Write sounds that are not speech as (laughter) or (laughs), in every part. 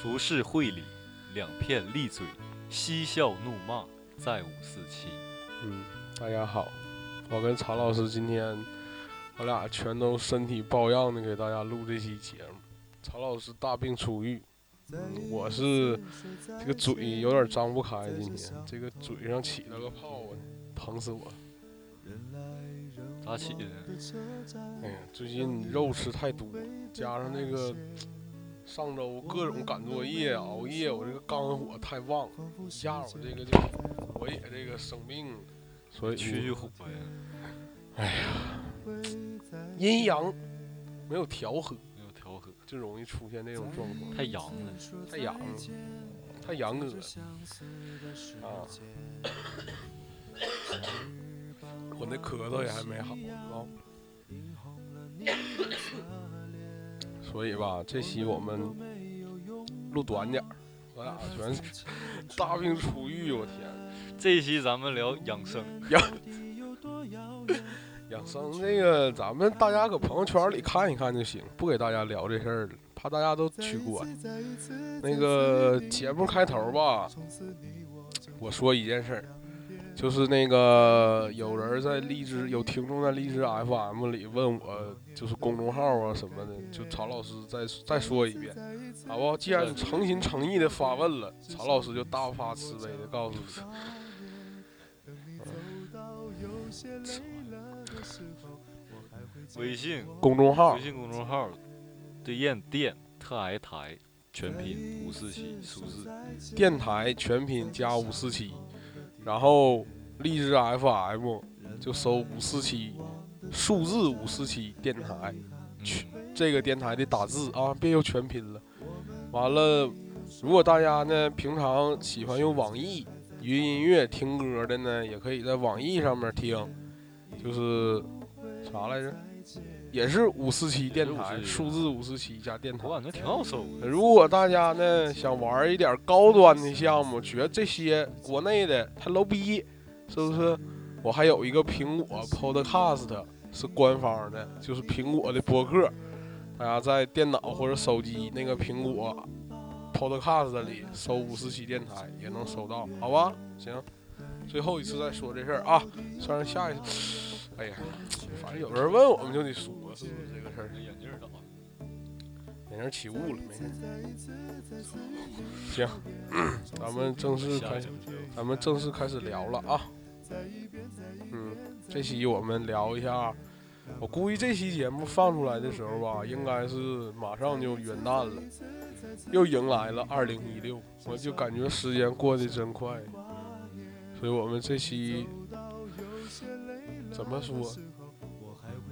浮世绘里，两片利嘴，嬉笑怒骂，再无四七。嗯，大家好，我跟曹老师今天，我俩全都身体抱恙的给大家录这期节目。曹老师大病初愈，嗯我是这个嘴有点张不开，今天这个嘴上起了个泡啊，疼死我了。咋起的？哎呀，最近肉吃太多，加上那个上周各种赶作业、熬夜，我这个肝火太旺，一下我这个就我也这个生病了，所以去火呀，哎呀阴阳没有调和，没有调和，就容易出现这种状况。太阳了。太阳了，太阳哥了啊！(laughs) 我那咳嗽也还没好啊，所以吧，这期我们录短点儿，我俩全是大病初愈，我天！这一期咱们聊养生，养 (laughs) 养生那个，咱们大家搁朋友圈里看一看就行，不给大家聊这事儿了，怕大家都取关。(laughs) 那个节目开头吧，我说一件事儿，就是那个有人在荔枝，有听众在荔枝 FM 里问我，就是公众号啊什么的，就曹老师再再说一遍，好不好？既然你诚心诚意的发问了，曹老师就大发慈悲的告诉你。微信。公众号。微信公众号对燕电特爱台全拼五四七数字，电台全拼加五四七，然后荔枝 FM 就搜五四七，数字五四七电台，去这个电台的打字啊，别又全拼了。完了，如果大家呢平常喜欢用网易云音乐听歌的呢，也可以在网易上面听，就是啥来着？也是五四七电台，也是547数字五四七加电台我。感觉挺好搜的。如果大家呢想玩一点高端的项目，觉得这些国内的太 low 逼，是不是？我还有一个苹果 Podcast 是官方的，就是苹果的播客，大家在电脑或者手机那个苹果 Podcast 里搜五四七电台也能搜到，好吧？行，最后一次再说这事儿啊，算是下一次。哎呀，反正有人问我们就得说，是不是这个事儿？眼镜儿咋了？眼镜起雾了，没事。行，咱们正式开，咱们正式开始聊了啊。嗯，这期我们聊一下，我估计这期节目放出来的时候吧，应该是马上就元旦了，又迎来了二零一六，我就感觉时间过得真快。所以我们这期怎么说，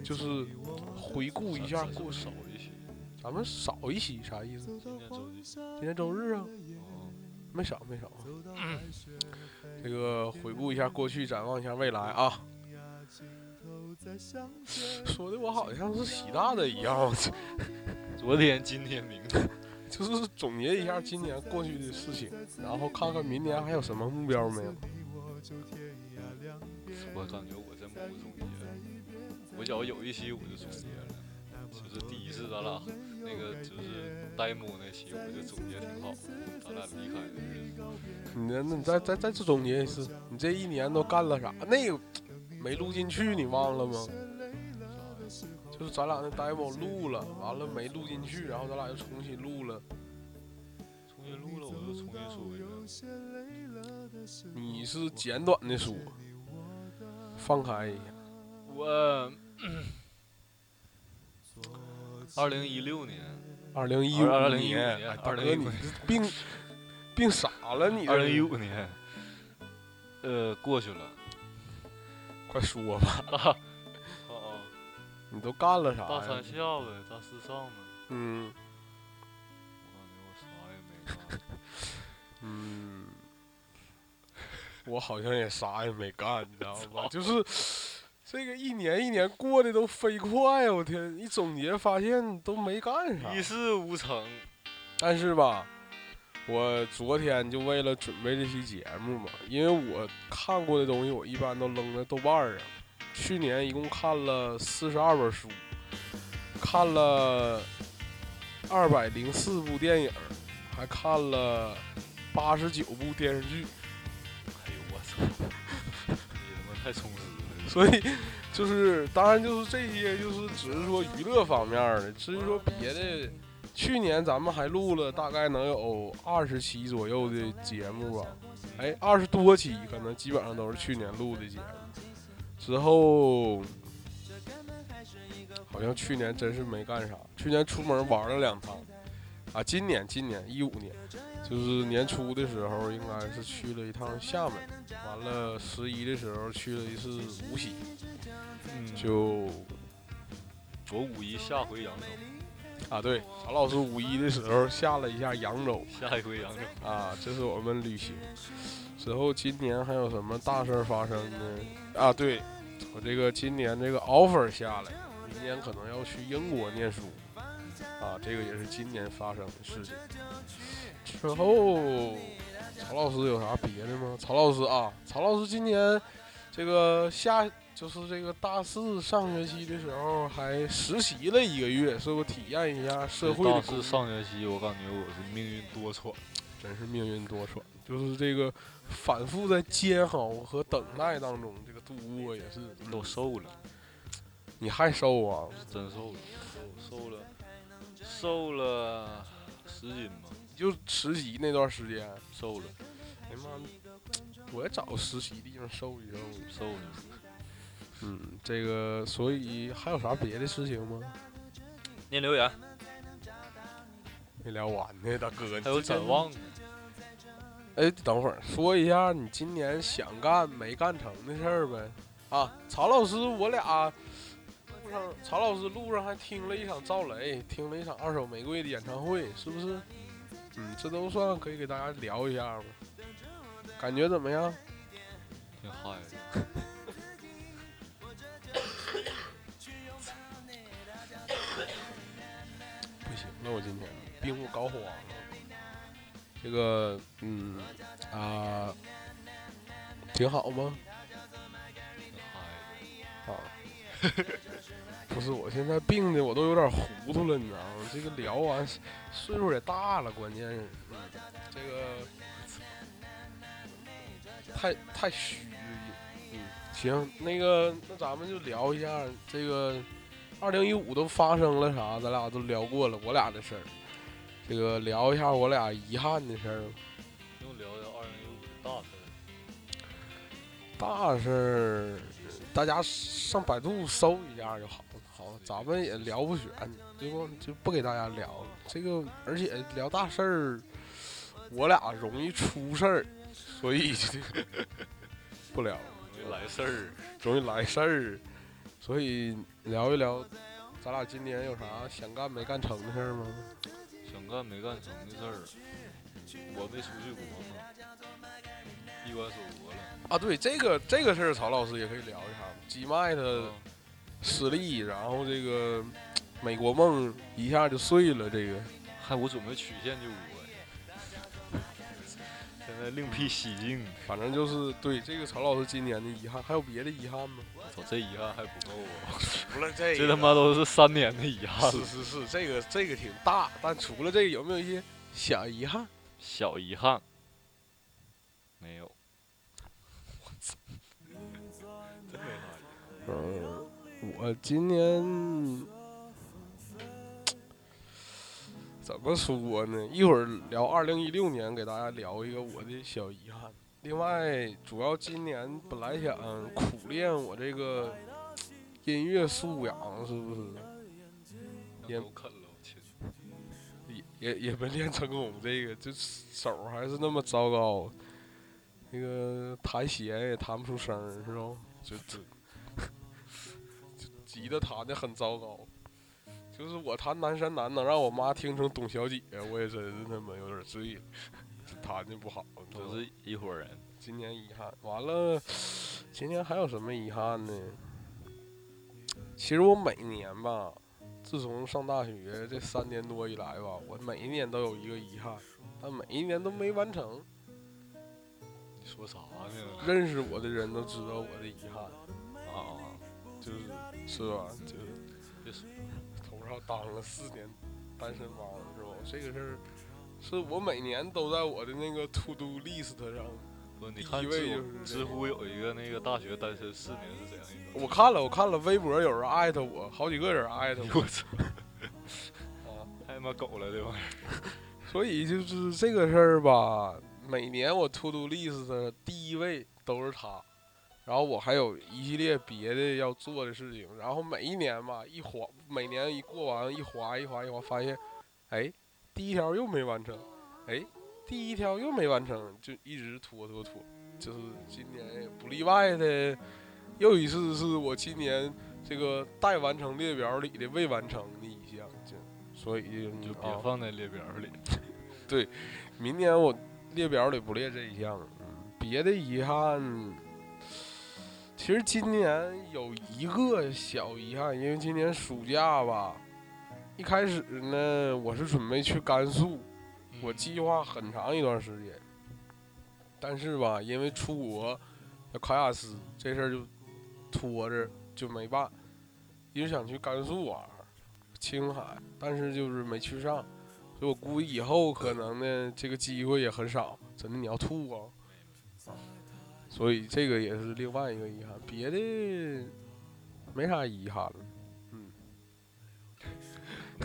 就是回顾一下过少一些。咱们少一些啥意思？今天周几？今天周日啊，哦没少没少。这个回顾一下过去，展望一下未来啊。说的我好像是习大的一样，(laughs) 昨天、今天、明天，(laughs) 就是总结一下今年过去的事情，然后看看明年还有什么目标没有。我感觉我真不总结。我觉得有一期我就总结了，就是第一次咱俩那个就是呆木那期，我就总结挺好，咱俩离开的日子。你那那你再再再次总结一次，你这一年都干了啥？那个没录进去，你忘了吗？就是咱俩那 demo 录了，完了没录进去，然后咱俩又重新录了。重新录了，我就重新说一遍。你是简短的说，放开一下。我二零一六年，二零一2015年，年哎大哥2015你这病病傻了，你这二零一五年，呃，过去了。快说吧，啊哦，你都干了啥大三呀？下呗，大四上呗。嗯我感觉我啥也没干。(laughs) 嗯，我好像也啥也没干，你知道吧？就是这个一年一年过得都飞快，我天！一总结发现都没干啥一。事无成，但是吧，我昨天就为了准备这期节目嘛，因为我看过的东西，我一般都扔在豆瓣上。去年一共看了四十二本书，看了二百零四部电影，还看了八十九部电视剧。你他妈太充实了。所以就是，当然就是这些，就是只是说娱乐方面的。至于说别的，去年咱们还录了大概能有二十期左右的节目吧，哎，二十多期，可能基本上都是去年录的节目。之后好像去年真是没干啥，去年出门玩了两趟，啊，今年今年一五年，就是年初的时候应该是去了一趟厦门，完了十一的时候去了一次无锡，嗯，就我五一下回扬州，啊对，曹老师五一的时候下了一下扬州下一回扬州。啊，这是我们旅行。之后今年还有什么大事儿发生呢？啊，对我这个今年这个 offer 下来，明年可能要去英国念书，啊，这个也是今年发生的事情。之后，曹老师有啥别的吗？曹老师啊，曹老师今年这个下就是这个大四上学期的时候还实习了一个月，是不体验一下社会的大四上学期，我感觉我是命运多舛。真是命运多舛，就是这个反复在煎熬和等待当中，这个度过也是都瘦了，你还瘦啊？真瘦了，瘦了十斤吧，就实习那段时间，瘦了，哎呀妈，我也找实习地方瘦一瘦。瘦了。嗯，这个所以还有啥别的事情吗？念留言，没聊完呢，大哥。还有展。望呢。哎，等会儿说一下你今年想干没干成的事儿呗。啊，曹老师，我俩路上，曹老师路上还听了一场赵雷，听了一场二手玫瑰的演唱会，是不是？嗯，这都算可以给大家聊一下吗？感觉怎么样？挺嗨的。不行了，我今天病入膏肓了。这个，嗯啊，挺好吗？挺嗨啊，(laughs) 不是，我现在病的我都有点糊涂了，你知道吗？这个聊完，岁数也大了，关键是，嗯，这个太太虚了，嗯，行，那个，那咱们就聊一下这个二零一五都发生了啥，咱俩都聊过了，我俩的事儿，这个聊一下我俩遗憾的事儿。又聊聊二零一五的大事儿。大事儿，大家上百度搜一下就好。好，咱们也聊不全，对不？就不给大家聊了。这个，而且聊大事儿，我俩容易出事儿，所以不聊，容易来事儿，容易来事儿。所以聊一聊，咱俩今年有啥想干没干成的事儿吗？想干没干成的事儿，我没出去国嘛，闭关锁国了。啊，对，这个这个事儿，曹老师也可以聊一下。G 麦他啊失利，然后这个美国梦一下就碎了。这个还我准备曲线救国，现在另辟蹊径。反正就是对这个曹老师今年的遗憾，还有别的遗憾吗？我操，这遗憾还不够啊！(laughs) 除了这这他妈都是三年的遗憾，是是是，这个这个挺大，但除了这个，有没有一些小遗憾？小遗憾。没有，我 (laughs) 操真没啥遗憾。嗯，我今年怎么说呢？一会儿聊二零一六年，给大家聊一个我的小遗憾。另外，主要今年本来想苦练我这个音乐素养，是不是？也也也也没练成功，这个就手还是那么糟糕，那个弹弦也弹不出声儿，是吧？就就就吉他弹的很糟糕，就是我弹南山南能让我妈听成董小姐，我也真是他妈有点醉了，弹的不好，都是一伙人。今年遗憾。完了，今年还有什么遗憾呢？其实我每年吧，自从上大学这三年多以来吧，我每一年都有一个遗憾，但每一年都没完成。你说啥呢？认识我的人都知道我的遗憾，是是吧？就是别说头上当了四年单身汪是吧？这个事儿是我每年都在我的那个 to do list 上。不，你第看知知乎有一个那个大学单身四年是怎样一个？我看了，我看了，微博有人艾特我，好几个人艾特我 (laughs) 我操，(laughs) 啊。太他妈狗了这玩意儿！所以就是这个事儿吧，每年我 to do list 的第一位都是他，然后我还有一系列别的要做的事情，然后每一年吧一划，每年一过完一划一划一划，发现，哎，第一条又没完成，哎，第一条又没完成，就一直拖拖拖，就是今年也不例外的，又一次是我今年这个待完成列表里的未完成的一项，就所以你就啊别放在列表里。(laughs) 对明年我列表里不列这一项，嗯，别的遗憾，其实今年有一个小遗憾，因为今年暑假吧，一开始呢，我是准备去甘肃，我嗯计划很长一段时间，但是吧，因为出国要考雅思这事儿就拖着就没办，一直想去甘肃玩儿，青海，但是就是没去上。所以我估计以后可能呢，这个机会也很少。真的，你要吐啊！所以这个也是另外一个遗憾，别的没啥遗憾了。嗯，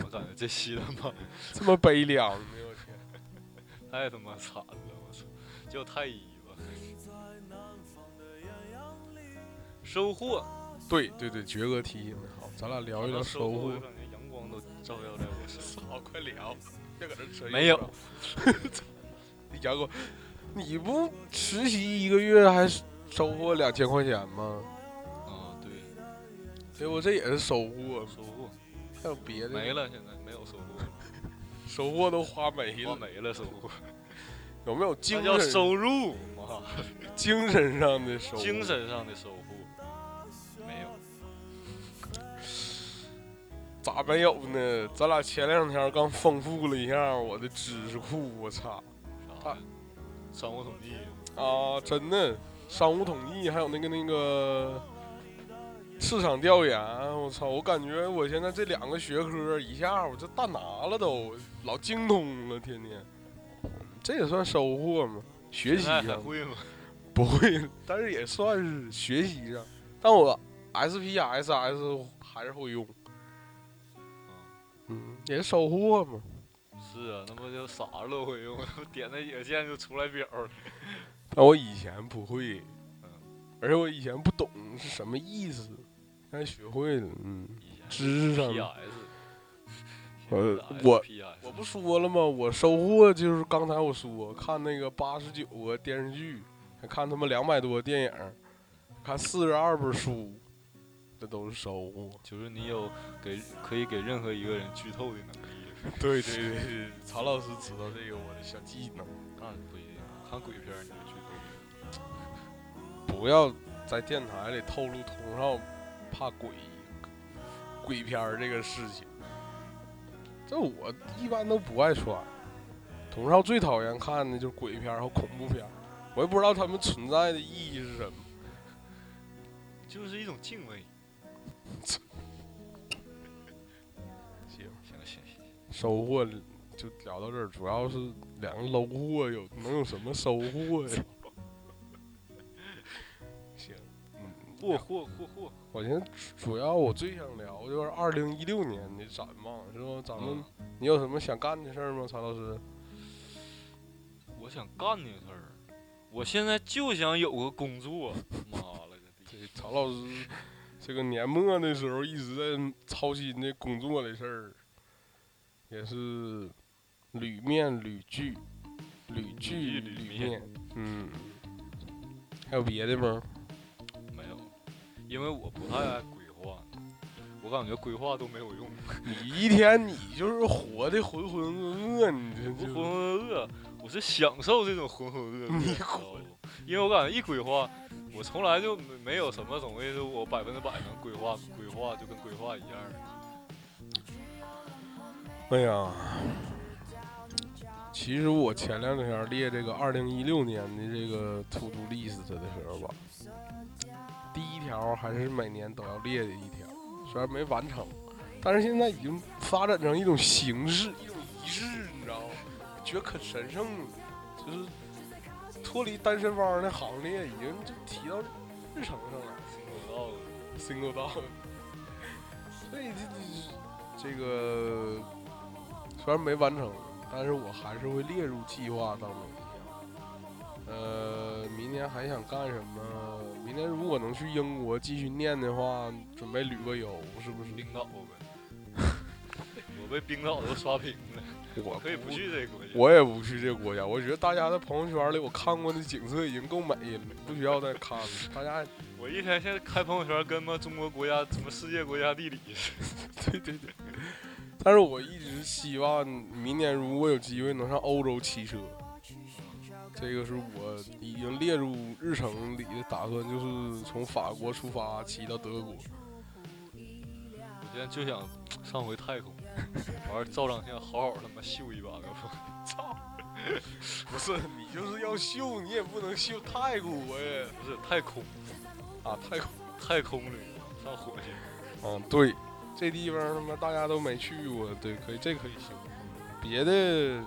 我感觉这期他妈 (laughs) 这么悲凉呢，我天！(laughs) 太他妈惨了，我操！叫太医吧。收获，对对对，爵哥提醒的好，咱俩聊一聊收获我。感觉阳光都照耀在我身上。(laughs) 好，快聊，别搁这扯。没有，杨哥，你不实习一个月还收获两千块钱吗？啊，对，结果这也是收获，收获还有别的没了，现在没有收获，(laughs) 收获都花没了，花没了收获，有没有精神收入嘛，(laughs) 精神上的收获？精神上的收获没有。咋没有呢？咱俩前两天刚丰富了一下我的知识库，我操？商务统计，啊！真的，商务统计还有那个那个市场调研，我操！我感觉我现在这两个学科一下我这大拿了都，老精通了，天天。这也算收获吗？学习上会吗？不会，但是也算是学习上。但我 SPSS 还是会用，嗯，也是收获嘛。是啊，那不就啥都会用，(laughs) 点那几个键就出来表了。(laughs) 但我以前不会，嗯而且我以前不懂是什么意思，现在学会了，嗯，知识上的。(laughs) PS，呃我我不说了吗？我收获就是刚才我说看那个八十九个电视剧，还看他妈两百多个电影，看四十二本书，这都是收获。就是你有给可以给任何一个人剧透的能力。对对对 (laughs) 对，曹老师知道这个我的小技能，那不一定，看鬼片儿你就剧透不要在电台里透露童少怕鬼鬼片儿这个事情。这我一般都不爱穿，童少最讨厌看的就是鬼片儿和恐怖片儿，我也不知道他们存在的意义是什么。就是一种敬畏。收获就聊到这儿，主要是两个 low 货有能有什么收获呀？(laughs) 行，嗯，嚯嚯嚯嚯！我现在主主要我最想聊就是二零一六年的展望，是吧？咱们、嗯你有什么想干的事儿吗，曹老师？我想干的事儿，我现在就想有个工作。(laughs) 妈了个逼！这曹老师这个年末的时候一直在操心这工作的事儿，也是铝面屡拒，屡拒屡屡面面。嗯，还有别的吗？没有，因为我不太爱规划，我感觉规划都没有用。你一天你就是活的浑浑噩噩，你这我浑浑噩噩，我是享受这种浑浑噩噩。你知道不因为我感觉一规划，我从来就没没有什么东西是我百分之百能规划，规划就跟规划一样的。哎呀，其实我前两天列这个二零一六年的这个 to do list 的时候吧，第一条还是每年都要列的一条，虽然没完成，但是现在已经发展成一种形式，一种仪式，你知道吗？觉得可神圣了，就是脱离单身汪的行列，已经就提到日程上了。single dog，single dog，，所以这这这个虽然没完成，但是我还是会列入计划当中。呃，明年还想干什么？明年如果能去英国继续念的话，准备旅个游，是不是？冰岛呗。我被冰岛都刷屏了，我可以不去这个国家。我也不去这个国家。我觉得大家在朋友圈里我看过的景色已经够美了，不需要再看了。大家，我一天现在开朋友圈跟么中国国家什么世界国家地理似的。对 (laughs) 对对。但是我一直希望明年如果有机会能上欧洲骑车，这个是我已经列入日程里的打算，就是从法国出发骑到德国。我现在就想上回太空，(laughs) 完了照张相，好好他妈秀一把，要不操！不是你就是要秀，你也不能秀太国呀。不是太空啊，太空太空旅上火星。嗯，对，这地方他妈大家都没去过，对，可以，这可以行。别的，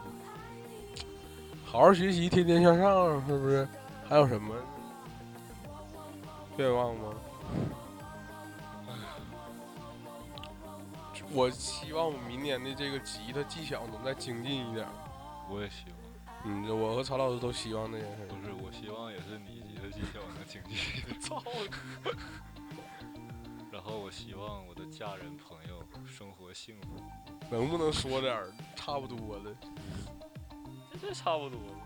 好好学习，天天向上，是不是？还有什么愿望吗？我希望我明年的这个吉他技巧能再精进一点。我也希望。嗯，我和曹老师都希望这件事。不是，我希望也是你吉他技巧能精进。(laughs) 操！然后我希望我的家人朋友生活幸福。能不能说点儿差不多的？这差不多了。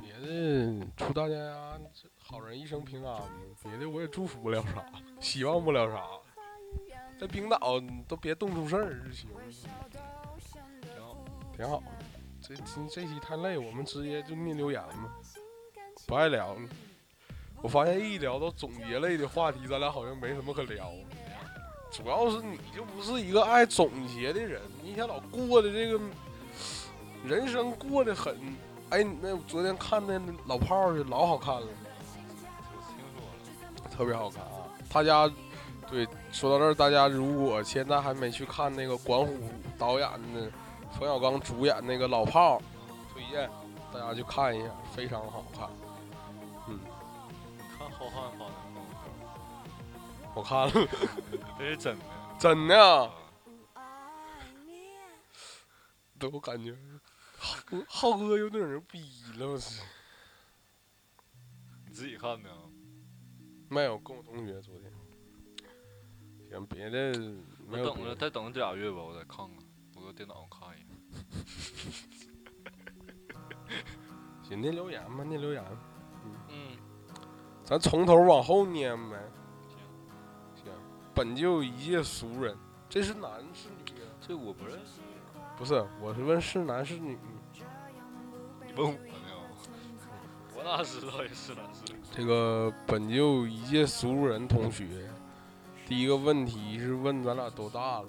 别的，祝大家好人一生平安。别的我也祝福不了啥，希望不了啥。在冰岛都别冻出事儿就行。挺好，挺好。这这这期太累，我们直接就念留言吧，不爱聊了。我发现一聊到总结类的话题，咱俩好像没什么可聊。主要是你就不是一个爱总结的人，你一天老过的这个人生过得很。哎，那昨天看那老炮儿，老好看了，我听说了，特别好看啊！大家对说到这儿，大家如果现在还没去看那个管虎导演的、冯小刚主演那个老炮儿，推荐大家去看一下，非常好看。嗯，你看浩瀚发的朋友，我看了，这是真的。真的都感觉浩浩哥有点儿逼了，我操！你自己看的啊？没有，跟我同学昨天。行，别的没有我等着，再等这俩月吧，我再看看。我搁电脑上看一眼。(laughs) 行，念留言吧，念留言。嗯，咱从头往后念呗。行。行，本就一介俗人，这是男是女啊？这我不认识。不是，我是问是男是女。你问我呢？我哪知道也是男是女？这个本就一介俗人同学，第一个问题是问咱俩多大了。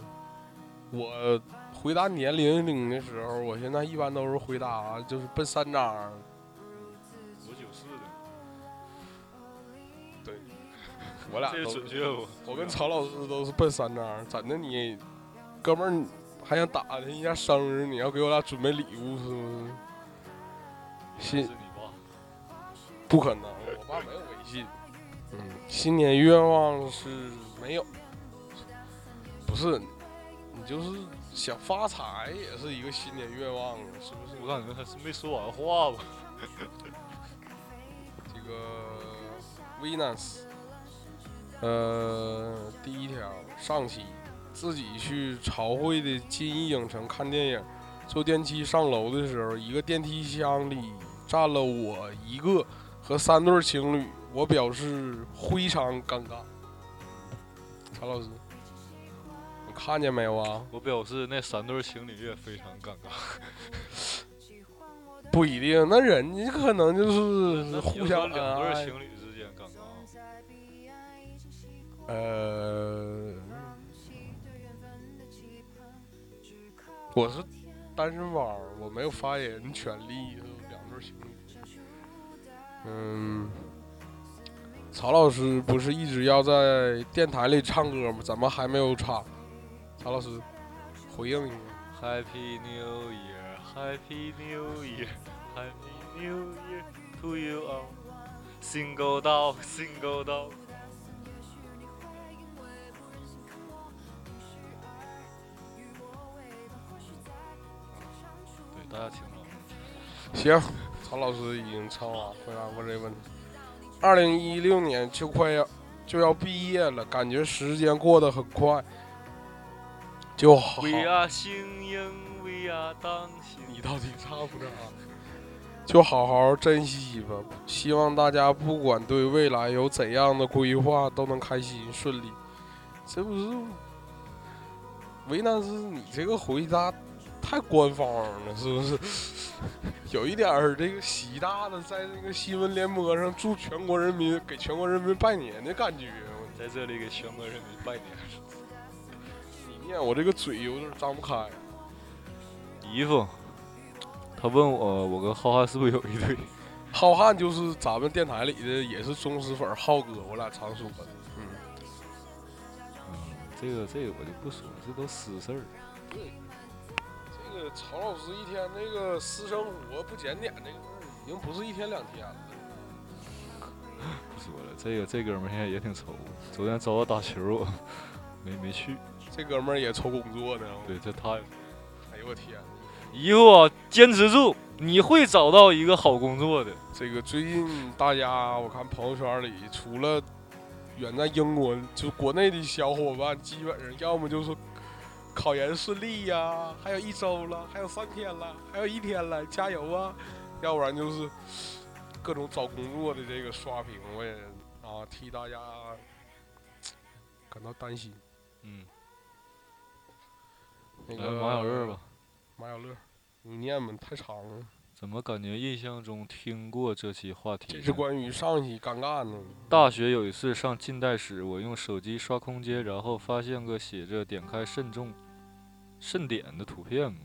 我回答年龄龄的时候，我现在一般都是回答就是奔三张。我俩都准确不？我跟曹老师都是奔三张，怎的你，哥们儿还想打听一下生日？你要给我俩准备礼物是不是？不可能，我爸没有微信。嗯，新年愿望是没有，不是，你就是想发财也是一个新年愿望，是不是？我感觉他是没说完话吧？(laughs) 这个 Venus，呃，第一条上期自己去朝会的金逸影城看电影，坐电梯上楼的时候，一个电梯箱里站了我一个和三对情侣，我表示非常尴尬。曹老师，你看见没有啊？我表示那三对情侣也非常尴尬。不一定，那人家可能就是互相两对情侣呃，我是单身汪，我没有发言权利。两对情侣，嗯，曹老师不是一直要在电台里唱歌吗？怎么还没有唱？曹老师，回应一下。Happy New Year，Happy New Year，Happy New Year to you all。Single dog，Single dog。对，行，曹老师已经唱完回答过这个问题。二零一六年就快要就要毕业了，感觉时间过得很快，就好。你到底唱不唱？就好好珍惜吧。希望大家不管对未来有怎样的规划，都能开心顺利。这不是为难是你这个回答太官方了，是不是？(laughs) 有一点儿这个习大的在那个新闻联播上祝全国人民给全国人民拜年的感觉。我在这里给全国人民拜年。你念我这个嘴有点张不开。姨夫，他问我，我跟浩瀚是不是有一对？浩瀚就是咱们电台里的，也是忠实粉浩哥，我俩常说的。嗯，嗯，这个这个我就不说，这都私事儿。这个曹老师一天那个私生活不检点那个事儿，已经不是一天两天了。(laughs) 不说了，这个这哥们儿现在也挺愁。昨天找我打球，我 (laughs) 没没去。这哥们儿也愁工作呢。对，这他哎呦我天！以后啊，坚持住，你会找到一个好工作的。这个最近大家我看朋友圈里，除了远在英国，就国内的小伙伴，基本上要么就是考研顺利呀，还有一周了，还有三天了，还有一天了，加油啊！要不然就是各种找工作的这个刷屏，我也啊替大家感到担心。嗯，那个马小乐吧。马小乐，你念吧，太长了。怎么感觉印象中听过这期话题？这是关于上一期尴尬呢。大学有一次上近代史，我用手机刷空间，然后发现个写着“点开慎重慎点”的图片嘛。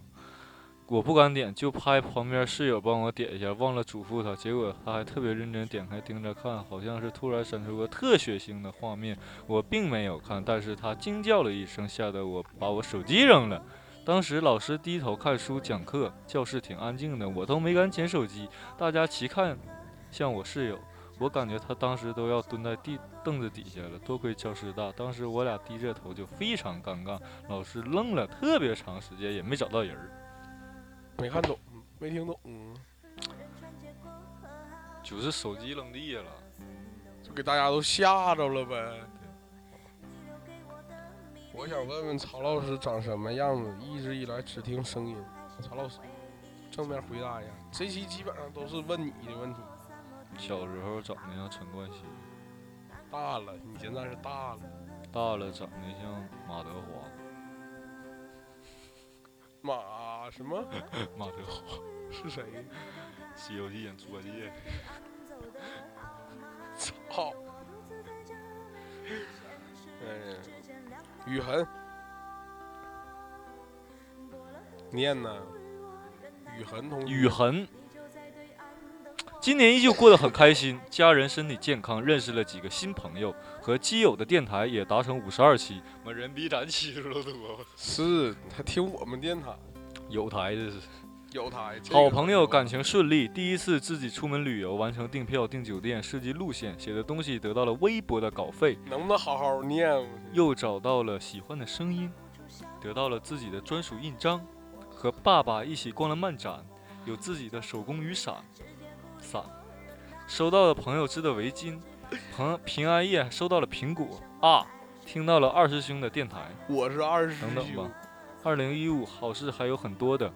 我不敢点，就拍旁边室友帮我点一下，忘了嘱咐他。结果他还特别认真点开盯着看，好像是突然闪出个特血腥的画面。我并没有看，但是他惊叫了一声，吓得我把我手机扔了。当时老师低头看书讲课，教室挺安静的，我都没敢捡手机。大家齐看向我室友，我感觉他当时都要蹲在地凳子底下了。多亏教室大，当时我俩低着头就非常尴尬。老师愣了特别长时间，也没找到人儿。没看懂，没听懂，就是手机扔地下了。就给大家都吓着了呗。我想问问曹老师长什么样子？一直以来只听声音。曹老师，正面回答一下。这期基本上都是问你的问题。小时候长得像陈冠希，大了，你现在是大了。大了长得像马德华。马什么？(laughs) 马德华，(laughs) 是谁？《西游记》演猪八戒。(laughs) 操！嗯，雨痕，念呢？雨痕同学。雨痕。今年依旧过得很开心，家人身体健康，认识了几个新朋友，和基友的电台也达成五十二期，妈人比咱期数都多。是他听我们电台，有台这是。有台。这好朋友感情顺利，第一次自己出门旅游，完成订票、订酒店、设计路线，写的东西得到了微薄的稿费，能不能好好念？又找到了喜欢的声音，得到了自己的专属印章，和爸爸一起逛了漫展，有自己的手工雨，伞，收到了朋友织的围巾，(laughs) 朋平安夜收到了苹果啊，听到了二师兄的电台。我是二师兄等等吧。二零一五好事还有很多的，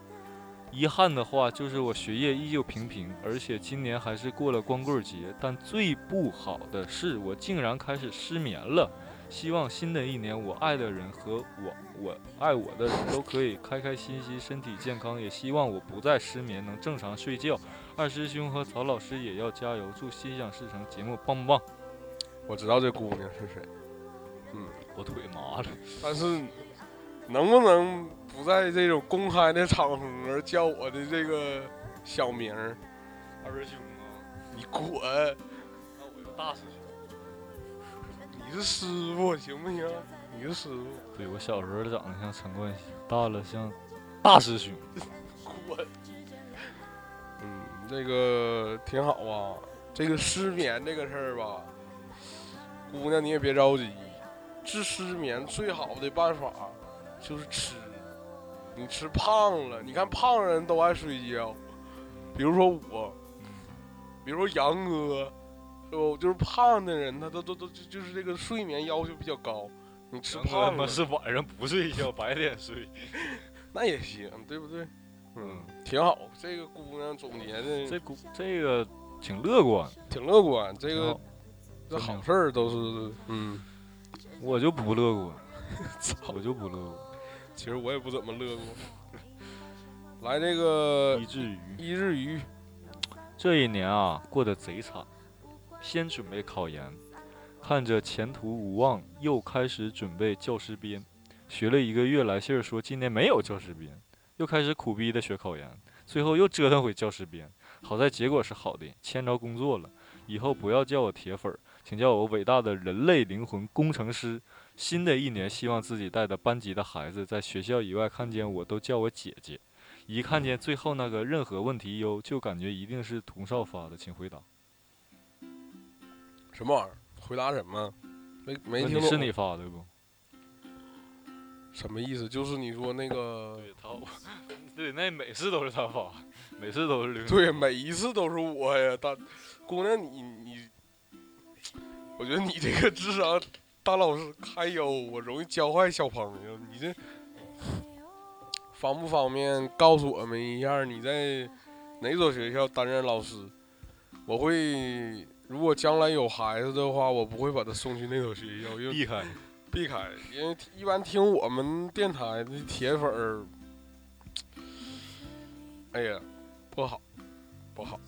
遗憾的话就是我学业依旧平平，而且今年还是过了光棍节。但最不好的是，我竟然开始失眠了。希望新的一年，我爱的人和我我爱我的人都可以开开心心，身体健康。也希望我不再失眠，能正常睡觉。二师兄和曹老师也要加油，祝心想事成节目棒不棒？我知道这姑娘是谁，嗯我腿麻了。但是能不能不在这种公开的场合叫我的这个小名儿？二师兄啊，你滚！那我就大师兄。你是师傅行不行？你是师傅。对我小时候长得像陈冠希，大了像大师兄。(laughs) 滚。嗯，这个挺好啊。这个失眠这个事儿吧，姑娘你也别着急，治失眠最好的办法就是吃。你吃胖了，你看胖人都爱睡觉，比如说我，比如说杨哥，是不？就是胖的人，他都都都就就是这个睡眠要求比较高。你吃胖了是晚上不睡觉，白天睡，(laughs) 那也行，对不对？嗯，挺好。这个姑娘总结的，这姑这个挺乐观，挺乐观。这个这好事儿都是，嗯，我就不乐观，(laughs) 我就不乐观。其实我也不怎么乐观。(laughs) 来，这个一日鱼，一日鱼，这一年啊，过得贼惨。先准备考研，看着前途无望，又开始准备教师编。学了一个月，来信儿说今年没有教师编，又开始苦逼的学考研，最后又折腾回教师编。好在结果是好的，签着工作了。以后不要叫我铁粉儿，请叫我伟大的人类灵魂工程师。新的一年，希望自己带的班级的孩子在学校以外看见我都叫我姐姐。一看见最后那个任何问题哟，就感觉一定是童少发的，请回答。什么玩意儿？回答什么？没没听懂。是你发的不？什么意思？就是你说那个。对他，对，那每次都是他发，每次都是刘。对，每一次都是我呀，大姑娘，你你，我觉得你这个智商，当老师堪忧，我容易教坏小朋友。你这方不方便告诉我们一下你在哪所学校担任老师？我会。如果将来有孩子的话，我不会把他送去那所学校，因为避开，避开，因为一般听我们电台的铁粉儿，哎呀，不好，不好，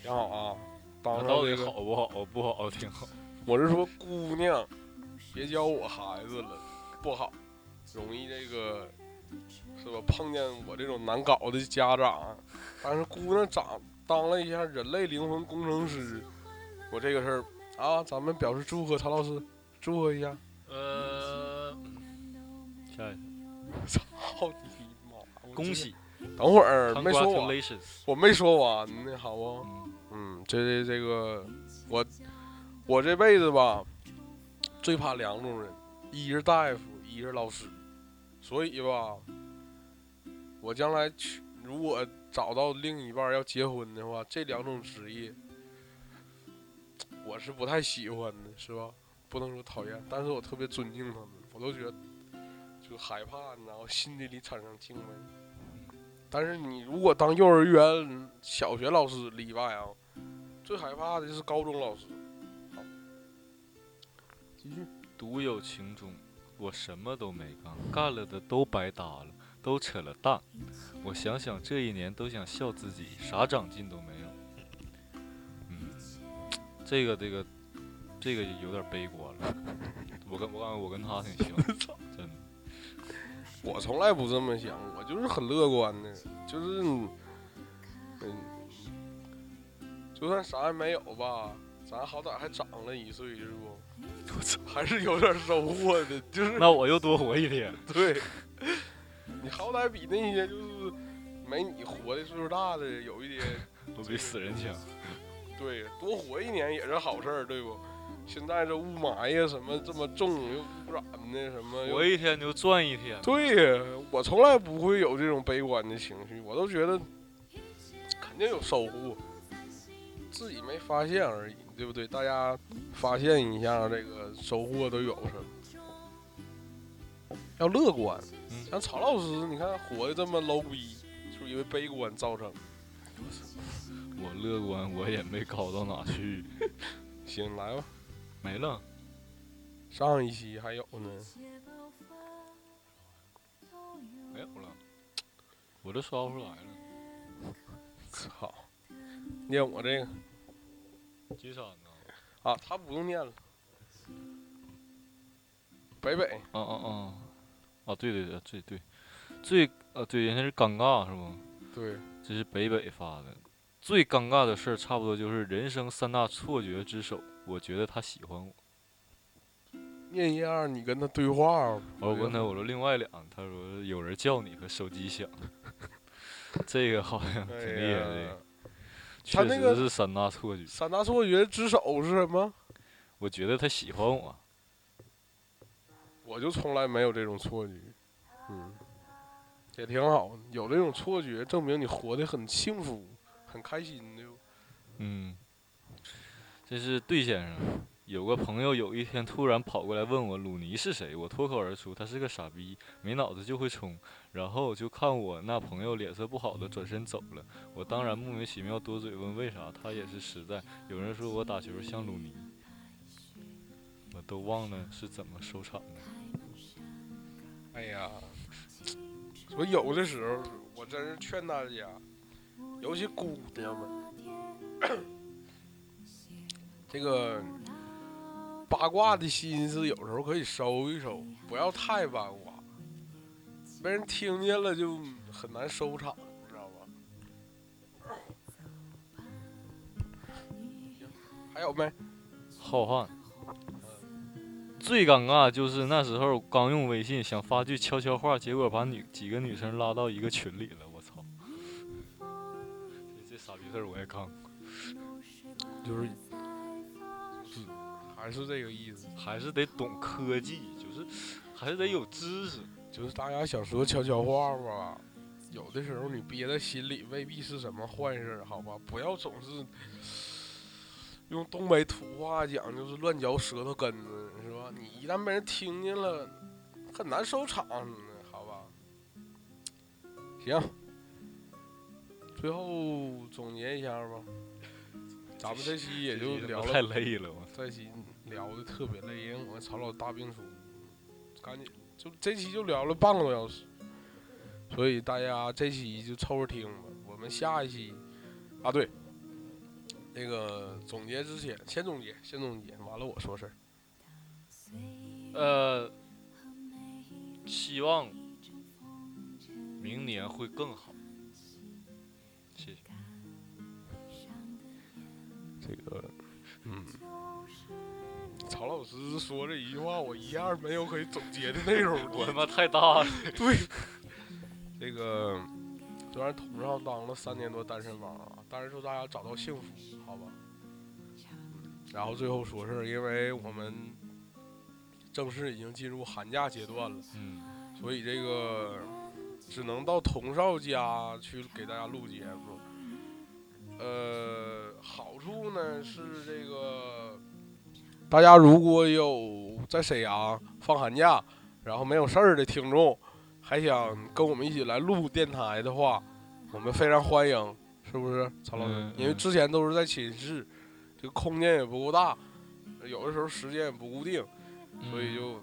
挺好啊，当到底好不好？不好，挺好。我是说，姑娘，别教我孩子了，不好，容易这个，是吧？碰见我这种难搞的家长，但是姑娘长。当了一下人类灵魂工程师，我这个事儿啊，咱们表示祝贺曹老师，祝贺一下。呃，下一个，(laughs) 操你妈！恭喜！等会儿没说完，我没说完呢，好不？嗯，这这个我我这辈子吧，最怕两种人，一是大夫，一是老师，所以吧，我将来去如果。找到另一半要结婚的话，这两种职业我是不太喜欢的，是吧？不能说讨厌，但是我特别尊敬他们，我都觉得就害怕，然后心底里产生敬畏。但是你如果当幼儿园、小学老师例外啊，最害怕的就是高中老师。好，继续。独有情中，我什么都没干，干了的都白搭了。都扯了淡，我想想这一年都想笑自己，啥长进都没有。嗯，这个这个这个有点悲观了。(laughs) 我跟我感觉我跟他挺像，(laughs) 真的。我从来不这么想，我就是很乐观的，就是嗯，就算啥也没有吧，咱好歹还长了一岁，是不？(laughs) 我操，还是有点收获的，就是那我又多活一天，对。你好歹比那些就是没你活的岁数大的有一点，都比死人强。对，多活一年也是好事儿，对不？现在这雾霾呀什么这么重，又污染的什么，活一天就赚一天。对呀，我从来不会有这种悲观的情绪，我都觉得肯定有收获，自己没发现而已，对不对？大家发现一下这个收获都有什么？要乐观，像曹老师，你看活的这么 low 逼，就是因为悲观造成。我乐观，我也没高到哪去。(laughs) 行，来吧，没了。上一期还有呢。没有了，我都刷不出来了。操！念我这个。金山呢？啊，他不用念了。北北。啊啊啊。啊，对对对，最对，最啊对，人家是尴尬是不？对，这是北北发的，最尴尬的事儿差不多就是人生三大错觉之首。我觉得他喜欢我。念一二，你跟他对话。我问他，我说另外两，他说有人叫你和手机响，(laughs) 这个好像挺厉害的，确实是三大错觉。三大错觉之首是什么？我觉得他喜欢我，我就从来没有这种错觉，嗯，也挺好，有这种错觉证明你活得很幸福，很开心的。嗯，这是对先生。有个朋友有一天突然跑过来问我鲁尼是谁，我脱口而出他是个傻逼，没脑子就会冲，然后就看我那朋友脸色不好的转身走了。我当然莫名其妙多嘴问为啥，他也是实在。有人说我打球像鲁尼。我都忘了是怎么收场的。哎呀，我有的时候我真是劝大家，尤其姑娘们，(coughs) 这个八卦的心思有时候可以收一收，不要太八卦，被人听见了就很难收场，知道吧？还有没？浩瀚。最尴尬就是那时候刚用微信想发句悄悄话，结果把女几个女生拉到一个群里了。这我也干过，就是是还是这个意思，还是得懂科技，就是还是得有知识。就是大家想说悄悄话吧，有的时候你憋在心里未必是什么坏事，好吧？不要总是。用东北土话讲，就是乱嚼舌头根子，是吧？你一旦被人听见了，很难收场，好吧？行，最后总结一下吧。咱们这期也就聊了，太累了，这期聊的特别累，因为我曹老大病初，赶紧就这期就聊了半个多小时，所以大家这期就凑合听吧。我们下一期啊，对。那个总结之前，先总结，先总结，完了我说事儿。呃，希望明年会更好。这个，嗯，曹老师说这一句话，我一样没有可以总结的内容。(laughs) 我他妈太大了。(laughs) 对。这个虽然统上当了三年多单身汪啊，但是祝大家找到幸福。好吧，然后最后说是，因为我们正式已经进入寒假阶段了，嗯，所以这个只能到童少家去给大家录节目。呃，好处呢是这个，大家如果有在沈阳放寒假，然后没有事儿的听众，还想跟我们一起来录电台的话，我们非常欢迎。是不是曹老师？因为之前都是在寝室，这个空间也不够大，有的时候时间也不固定，所以就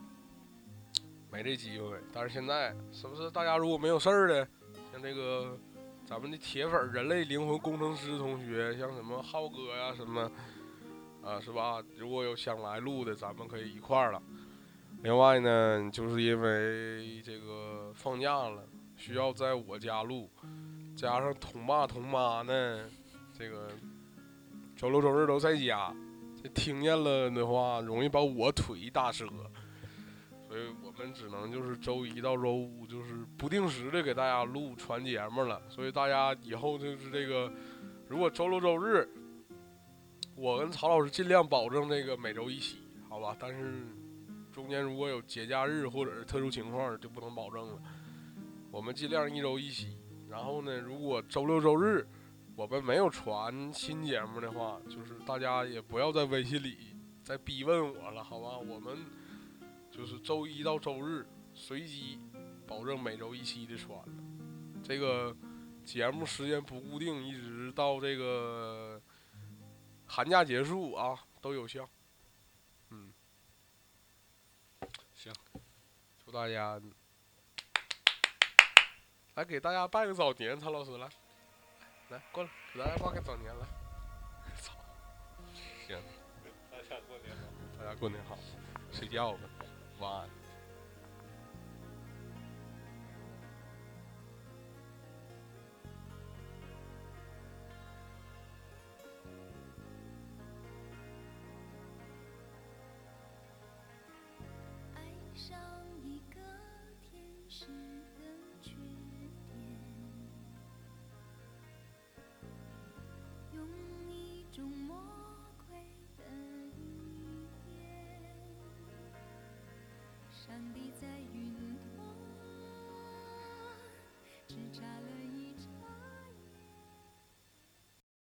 没这机会。但是现在是不是大家如果没有事儿的，像这个咱们的铁粉人类灵魂工程师同学，像什么浩哥呀什么，啊是吧？如果有想来录的，咱们可以一块儿了。另外呢，就是因为这个放假了，需要在我家录。加上同爸同妈呢，这个周六周日都在家，这听见了的话，容易把我腿打折，所以我们只能就是周一到周五就是不定时的给大家录传节目了。所以大家以后就是这个，如果周六周日，我跟曹老师尽量保证这个每周一期，好吧？但是中间如果有节假日或者是特殊情况，就不能保证了。我们尽量一周一期。然后呢，如果周六周日我们没有传新节目的话，就是大家也不要在微信里再逼问我了，好吧？我们就是周一到周日随机保证每周一期的穿了。这个节目时间不固定，一直到这个寒假结束啊都有效。嗯，行，祝大家。来给大家拜个早年，曹老师来，来过来给大家拜个早年来。(laughs) 操，行，大家过年好，大家过年好，睡觉吧，晚安。